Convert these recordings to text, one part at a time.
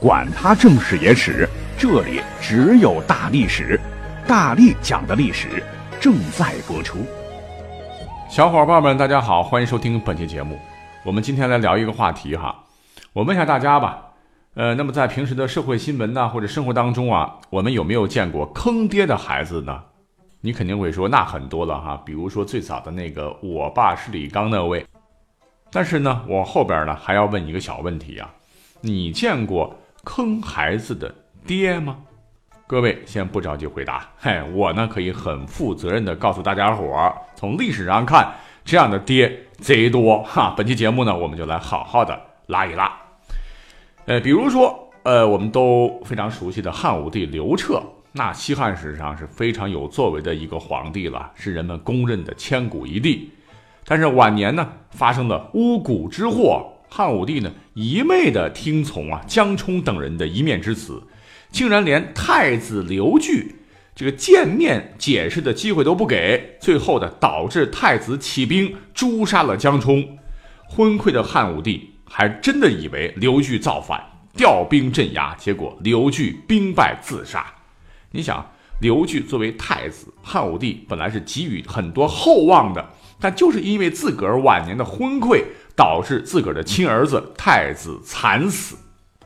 管他正史野史。这里只有大历史，大力讲的历史正在播出。小伙伴们，大家好，欢迎收听本期节目。我们今天来聊一个话题哈，我问一下大家吧。呃，那么在平时的社会新闻呢，或者生活当中啊，我们有没有见过坑爹的孩子呢？你肯定会说那很多了哈，比如说最早的那个我爸是李刚那位。但是呢，我后边呢还要问一个小问题啊，你见过坑孩子的？爹吗？各位先不着急回答。嘿，我呢可以很负责任的告诉大家伙儿，从历史上看，这样的爹贼多哈。本期节目呢，我们就来好好的拉一拉。呃，比如说，呃，我们都非常熟悉的汉武帝刘彻，那西汉史上是非常有作为的一个皇帝了，是人们公认的千古一帝。但是晚年呢，发生了巫蛊之祸，汉武帝呢一昧的听从啊江充等人的一面之词。竟然连太子刘据这个见面解释的机会都不给，最后的导致太子起兵诛杀了江充。昏聩的汉武帝还真的以为刘据造反，调兵镇压，结果刘据兵败自杀。你想，刘据作为太子，汉武帝本来是给予很多厚望的，但就是因为自个儿晚年的昏聩，导致自个儿的亲儿子太子惨死。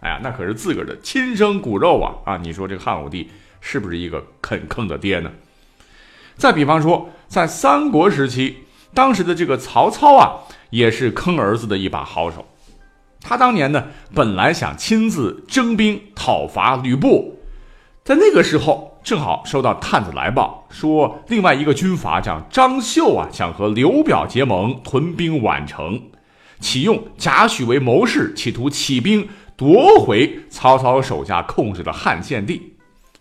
哎呀，那可是自个儿的亲生骨肉啊！啊，你说这个汉武帝是不是一个肯坑的爹呢？再比方说，在三国时期，当时的这个曹操啊，也是坑儿子的一把好手。他当年呢，本来想亲自征兵讨伐吕布，在那个时候，正好收到探子来报，说另外一个军阀叫张绣啊，想和刘表结盟，屯兵宛城，启用贾诩为谋士，企图起兵。夺回曹操手下控制的汉献帝，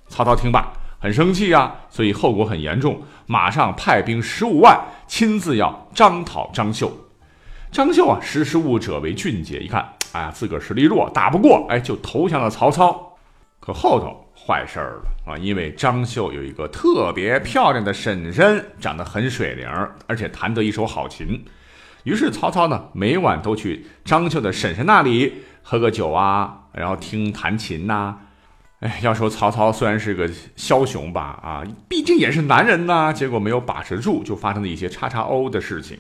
曹操听罢很生气呀，所以后果很严重，马上派兵十五万，亲自要征讨张绣。张绣啊，识时务者为俊杰，一看，哎呀，自个儿实力弱，打不过，哎，就投降了曹操。可后头坏事儿了啊，因为张绣有一个特别漂亮的婶婶，长得很水灵，而且弹得一手好琴。于是曹操呢，每晚都去张绣的婶婶那里。喝个酒啊，然后听弹琴呐，哎，要说曹操虽然是个枭雄吧，啊，毕竟也是男人呐，结果没有把持住，就发生了一些叉叉 O 的事情，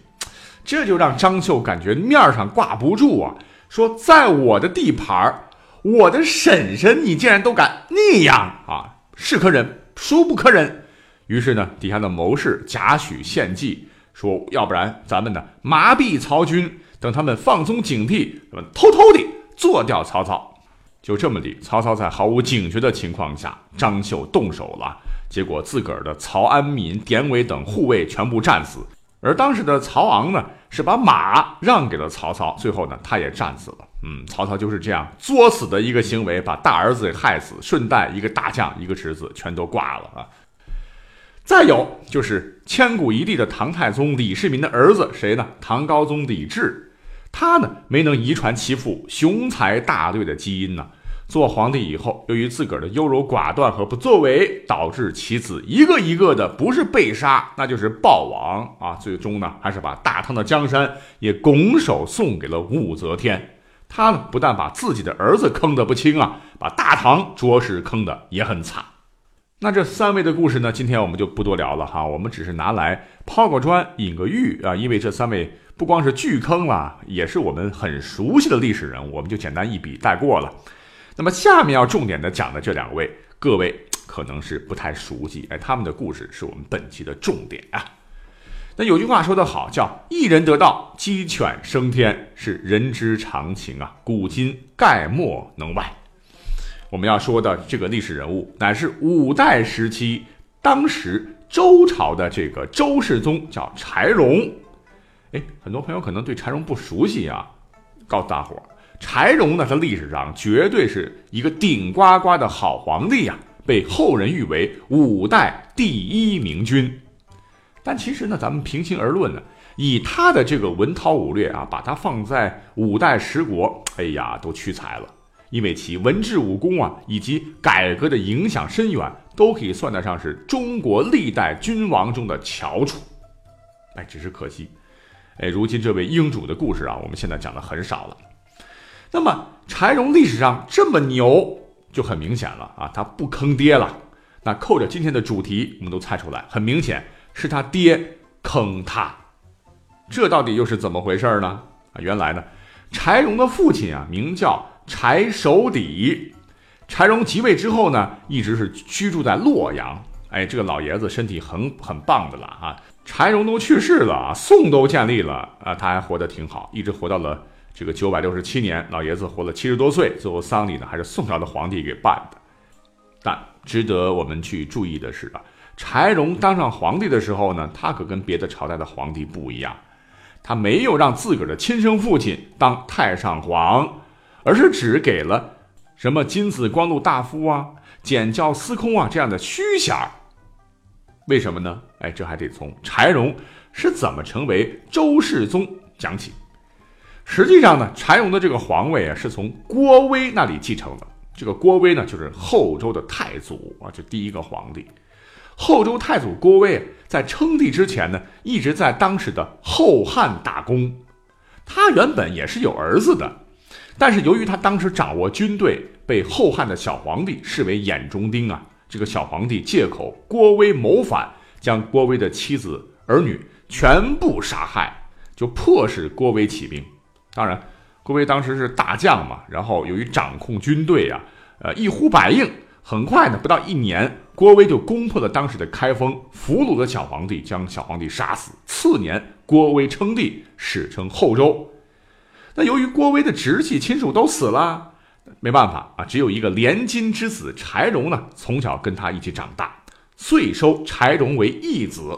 这就让张绣感觉面上挂不住啊，说在我的地盘我的婶婶你竟然都敢那样啊，是可忍，孰不可忍？于是呢，底下的谋士贾诩献计，说要不然咱们呢麻痹曹军，等他们放松警惕，咱们偷偷的。做掉曹操，就这么的。曹操在毫无警觉的情况下，张绣动手了，结果自个儿的曹安民、典韦等护卫全部战死。而当时的曹昂呢，是把马让给了曹操，最后呢，他也战死了。嗯，曹操就是这样作死的一个行为，把大儿子给害死，顺带一个大将、一个侄子全都挂了啊。再有就是千古一帝的唐太宗李世民的儿子谁呢？唐高宗李治。他呢没能遗传其父雄才大略的基因呢。做皇帝以后，由于自个儿的优柔寡断和不作为，导致其子一个一个的不是被杀，那就是暴亡啊。最终呢，还是把大唐的江山也拱手送给了武则天。他呢不但把自己的儿子坑得不轻啊，把大唐着实坑得也很惨。那这三位的故事呢，今天我们就不多聊了哈，我们只是拿来抛个砖引个玉啊，因为这三位。不光是巨坑了，也是我们很熟悉的历史人物，我们就简单一笔带过了。那么下面要重点的讲的这两位，各位可能是不太熟悉，哎，他们的故事是我们本期的重点啊。那有句话说得好，叫“一人得道，鸡犬升天”，是人之常情啊，古今概莫能外。我们要说的这个历史人物，乃是五代时期当时周朝的这个周世宗，叫柴荣。哎，很多朋友可能对柴荣不熟悉啊，告诉大伙儿，柴荣呢，在历史上绝对是一个顶呱呱的好皇帝呀，被后人誉为五代第一明君。但其实呢，咱们平心而论呢，以他的这个文韬武略啊，把他放在五代十国，哎呀，都屈才了。因为其文治武功啊，以及改革的影响深远，都可以算得上是中国历代君王中的翘楚。哎，只是可惜，哎，如今这位英主的故事啊，我们现在讲的很少了。那么柴荣历史上这么牛，就很明显了啊，他不坑爹了。那扣着今天的主题，我们都猜出来，很明显是他爹坑他。这到底又是怎么回事呢？啊，原来呢，柴荣的父亲啊，名叫。柴守底，柴荣即位之后呢，一直是居住在洛阳。哎，这个老爷子身体很很棒的了啊。柴荣都去世了，宋都建立了啊，他还活得挺好，一直活到了这个九百六十七年。老爷子活了七十多岁，最后丧礼呢还是宋朝的皇帝给办的。但值得我们去注意的是啊，柴荣当上皇帝的时候呢，他可跟别的朝代的皇帝不一样，他没有让自个儿的亲生父亲当太上皇。而是只给了什么金子光禄大夫啊、简教司空啊这样的虚衔儿。为什么呢？哎，这还得从柴荣是怎么成为周世宗讲起。实际上呢，柴荣的这个皇位啊，是从郭威那里继承的。这个郭威呢，就是后周的太祖啊，这第一个皇帝。后周太祖郭威在称帝之前呢，一直在当时的后汉打工。他原本也是有儿子的。但是由于他当时掌握军队，被后汉的小皇帝视为眼中钉啊。这个小皇帝借口郭威谋反，将郭威的妻子儿女全部杀害，就迫使郭威起兵。当然，郭威当时是大将嘛，然后由于掌控军队啊，呃，一呼百应，很快呢，不到一年，郭威就攻破了当时的开封，俘虏了小皇帝，将小皇帝杀死。次年，郭威称帝，史称后周。那由于郭威的直系亲属都死了，没办法啊，只有一个连金之子柴荣呢，从小跟他一起长大，遂收柴荣为义子。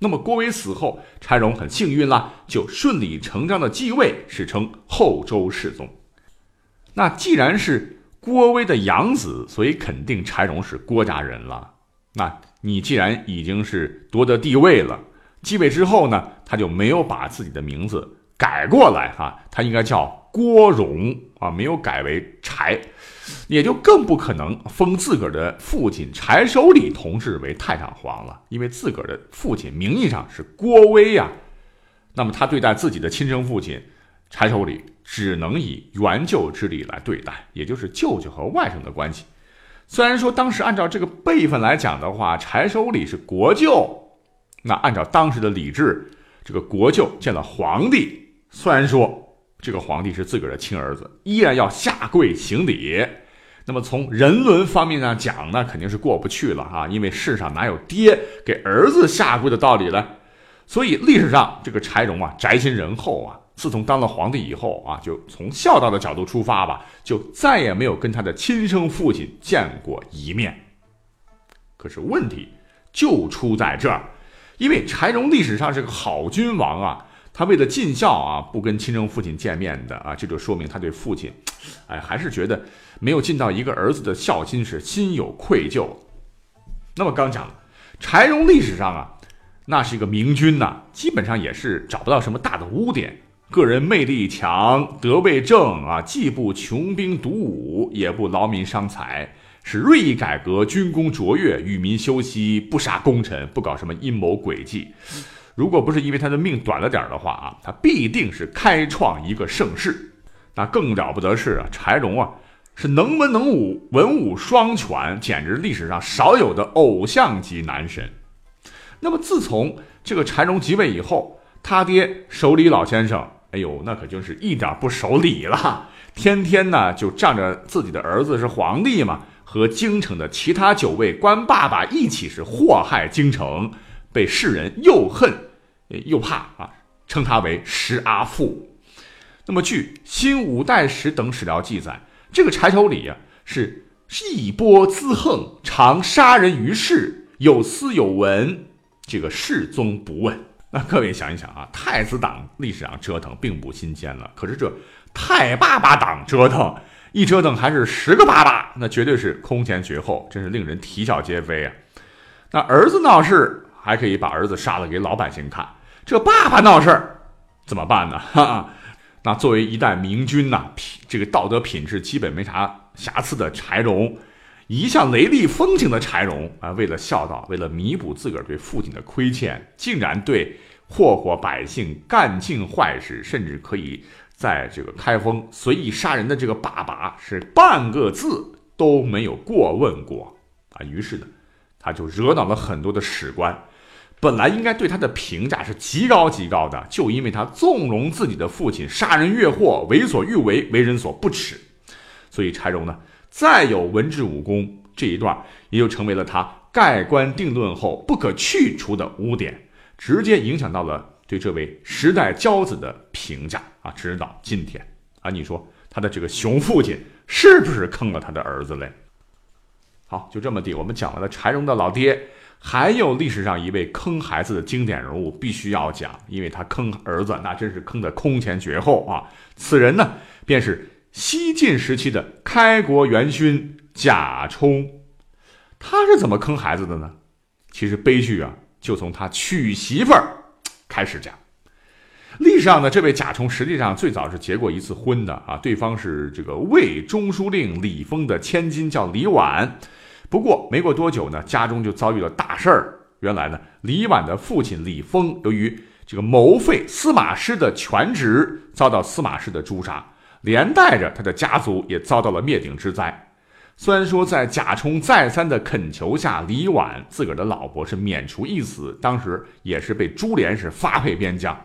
那么郭威死后，柴荣很幸运啦，就顺理成章的继位，史称后周世宗。那既然是郭威的养子，所以肯定柴荣是郭家人了。那你既然已经是夺得帝位了，继位之后呢，他就没有把自己的名字。改过来哈，他应该叫郭荣啊，没有改为柴，也就更不可能封自个儿的父亲柴守礼同志为太上皇了，因为自个儿的父亲名义上是郭威呀。那么他对待自己的亲生父亲柴守礼，只能以援救之礼来对待，也就是舅舅和外甥的关系。虽然说当时按照这个辈分来讲的话，柴守礼是国舅，那按照当时的礼制，这个国舅见了皇帝。虽然说这个皇帝是自个儿的亲儿子，依然要下跪行礼。那么从人伦方面上讲呢，肯定是过不去了啊，因为世上哪有爹给儿子下跪的道理呢？所以历史上这个柴荣啊，宅心仁厚啊，自从当了皇帝以后啊，就从孝道的角度出发吧，就再也没有跟他的亲生父亲见过一面。可是问题就出在这儿，因为柴荣历史上是个好君王啊。他为了尽孝啊，不跟亲生父亲见面的啊，这就说明他对父亲，哎，还是觉得没有尽到一个儿子的孝心，是心有愧疚。那么刚讲了，柴荣历史上啊，那是一个明君呐，基本上也是找不到什么大的污点，个人魅力强，德位正啊，既不穷兵黩武，也不劳民伤财，是锐意改革，军功卓越，与民休息，不杀功臣，不搞什么阴谋诡计。如果不是因为他的命短了点的话啊，他必定是开创一个盛世。那更了不得是啊，柴荣啊，是能文能武，文武双全，简直历史上少有的偶像级男神。那么自从这个柴荣即位以后，他爹守礼老先生，哎呦，那可就是一点不守礼了，天天呢就仗着自己的儿子是皇帝嘛，和京城的其他九位官爸爸一起是祸害京城，被世人又恨。又怕啊，称他为石阿父。那么，据《新五代史》等史料记载，这个柴守礼啊，是一波滋横，常杀人于市，有私有闻，这个世宗不问。那各位想一想啊，太子党历史上折腾并不新鲜了，可是这太爸爸党折腾，一折腾还是十个爸爸，那绝对是空前绝后，真是令人啼笑皆非啊！那儿子闹事，还可以把儿子杀了给老百姓看，这爸爸闹事儿怎么办呢？哈哈，那作为一代明君呐，这个道德品质基本没啥瑕疵的柴荣，一向雷厉风行的柴荣啊，为了孝道，为了弥补自个儿对父亲的亏欠，竟然对祸祸百姓、干尽坏事，甚至可以。在这个开封随意杀人的这个爸爸是半个字都没有过问过啊，于是呢，他就惹恼了很多的史官，本来应该对他的评价是极高极高的，就因为他纵容自己的父亲杀人越货、为所欲为、为人所不齿，所以柴荣呢，再有文治武功这一段，也就成为了他盖棺定论后不可去除的污点，直接影响到了。对这位时代骄子的评价啊，直到今天啊，你说他的这个熊父亲是不是坑了他的儿子嘞？好，就这么地，我们讲完了柴荣的老爹，还有历史上一位坑孩子的经典人物，必须要讲，因为他坑儿子那真是坑的空前绝后啊！此人呢，便是西晋时期的开国元勋贾充。他是怎么坑孩子的呢？其实悲剧啊，就从他娶媳妇儿。开始讲，历史上呢，这位贾充实际上最早是结过一次婚的啊，对方是这个魏中书令李丰的千金，叫李婉。不过没过多久呢，家中就遭遇了大事儿。原来呢，李婉的父亲李丰由于这个谋废司马师的权职，遭到司马师的诛杀，连带着他的家族也遭到了灭顶之灾。虽然说在贾充再三的恳求下，李婉自个儿的老婆是免除一死，当时也是被株连是发配边疆。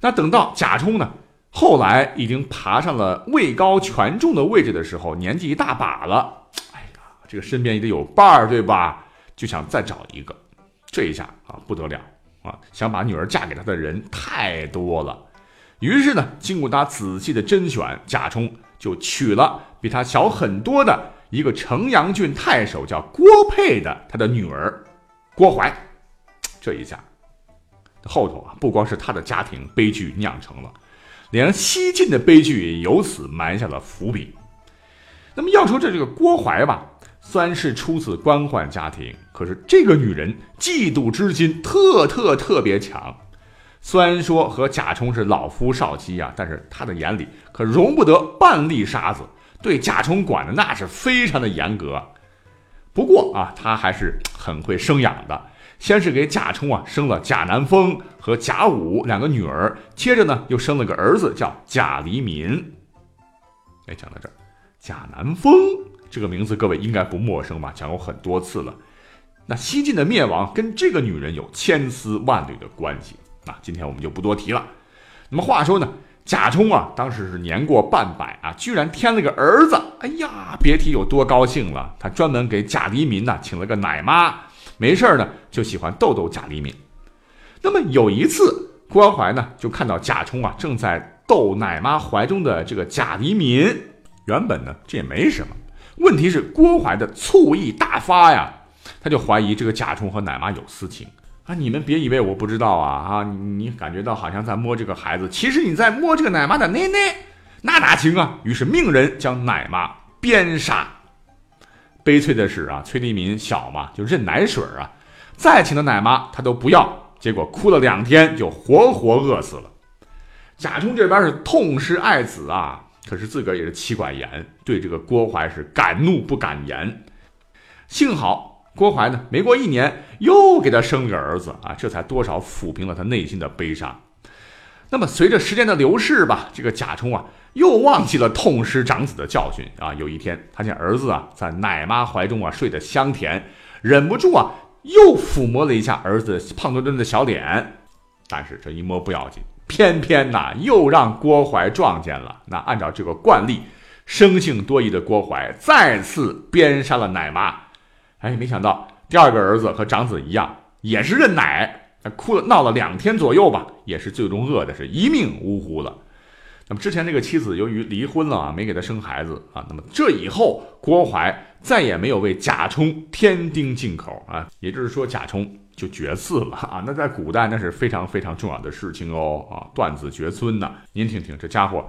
那等到贾充呢，后来已经爬上了位高权重的位置的时候，年纪一大把了，这个身边也得有伴儿，对吧？就想再找一个，这一下啊不得了啊，想把女儿嫁给他的人太多了。于是呢，经过他仔细的甄选，贾充就娶了。比他小很多的一个城阳郡太守叫郭沛的，他的女儿郭槐，这一下后头啊，不光是他的家庭悲剧酿成了，连西晋的悲剧也由此埋下了伏笔。那么要说这这个郭槐吧，虽然是出自官宦家庭，可是这个女人嫉妒之心特特特别强。虽然说和贾充是老夫少妻啊，但是他的眼里可容不得半粒沙子。对贾充管的那是非常的严格，不过啊，他还是很会生养的。先是给贾充啊生了贾南风和贾武两个女儿，接着呢又生了个儿子叫贾黎民。哎，讲到这儿，贾南风这个名字各位应该不陌生吧？讲过很多次了。那西晋的灭亡跟这个女人有千丝万缕的关系啊，今天我们就不多提了。那么话说呢？贾充啊，当时是年过半百啊，居然添了个儿子。哎呀，别提有多高兴了。他专门给贾黎民呢请了个奶妈，没事呢就喜欢逗逗贾黎民。那么有一次，郭槐呢就看到贾充啊正在逗奶妈怀中的这个贾黎民。原本呢这也没什么，问题是郭槐的醋意大发呀，他就怀疑这个贾充和奶妈有私情。啊！你们别以为我不知道啊！啊，你你感觉到好像在摸这个孩子，其实你在摸这个奶妈的奶奶，那哪行啊？于是命人将奶妈鞭杀。悲催的是啊，崔黎民小嘛，就认奶水啊，再请的奶妈他都不要，结果哭了两天就活活饿死了。贾充这边是痛失爱子啊，可是自个儿也是妻管严，对这个郭槐是敢怒不敢言。幸好。郭槐呢？没过一年，又给他生个儿子啊，这才多少抚平了他内心的悲伤。那么随着时间的流逝吧，这个贾充啊，又忘记了痛失长子的教训啊。有一天，他见儿子啊在奶妈怀中啊睡得香甜，忍不住啊又抚摸了一下儿子胖墩墩的小脸。但是这一摸不要紧，偏偏呐又让郭槐撞见了。那按照这个惯例，生性多疑的郭槐再次鞭杀了奶妈。哎，没想到第二个儿子和长子一样，也是认奶，哭了闹了两天左右吧，也是最终饿的是一命呜呼了。那么之前这个妻子由于离婚了啊，没给他生孩子啊，那么这以后郭槐再也没有为贾充添丁进口啊，也就是说贾充就绝嗣了啊。那在古代那是非常非常重要的事情哦啊，断子绝孙呐。您听听这家伙，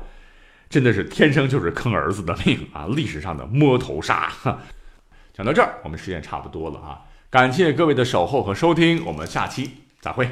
真的是天生就是坑儿子的命啊！历史上的摸头杀。讲到这儿，我们时间差不多了啊，感谢各位的守候和收听，我们下期再会。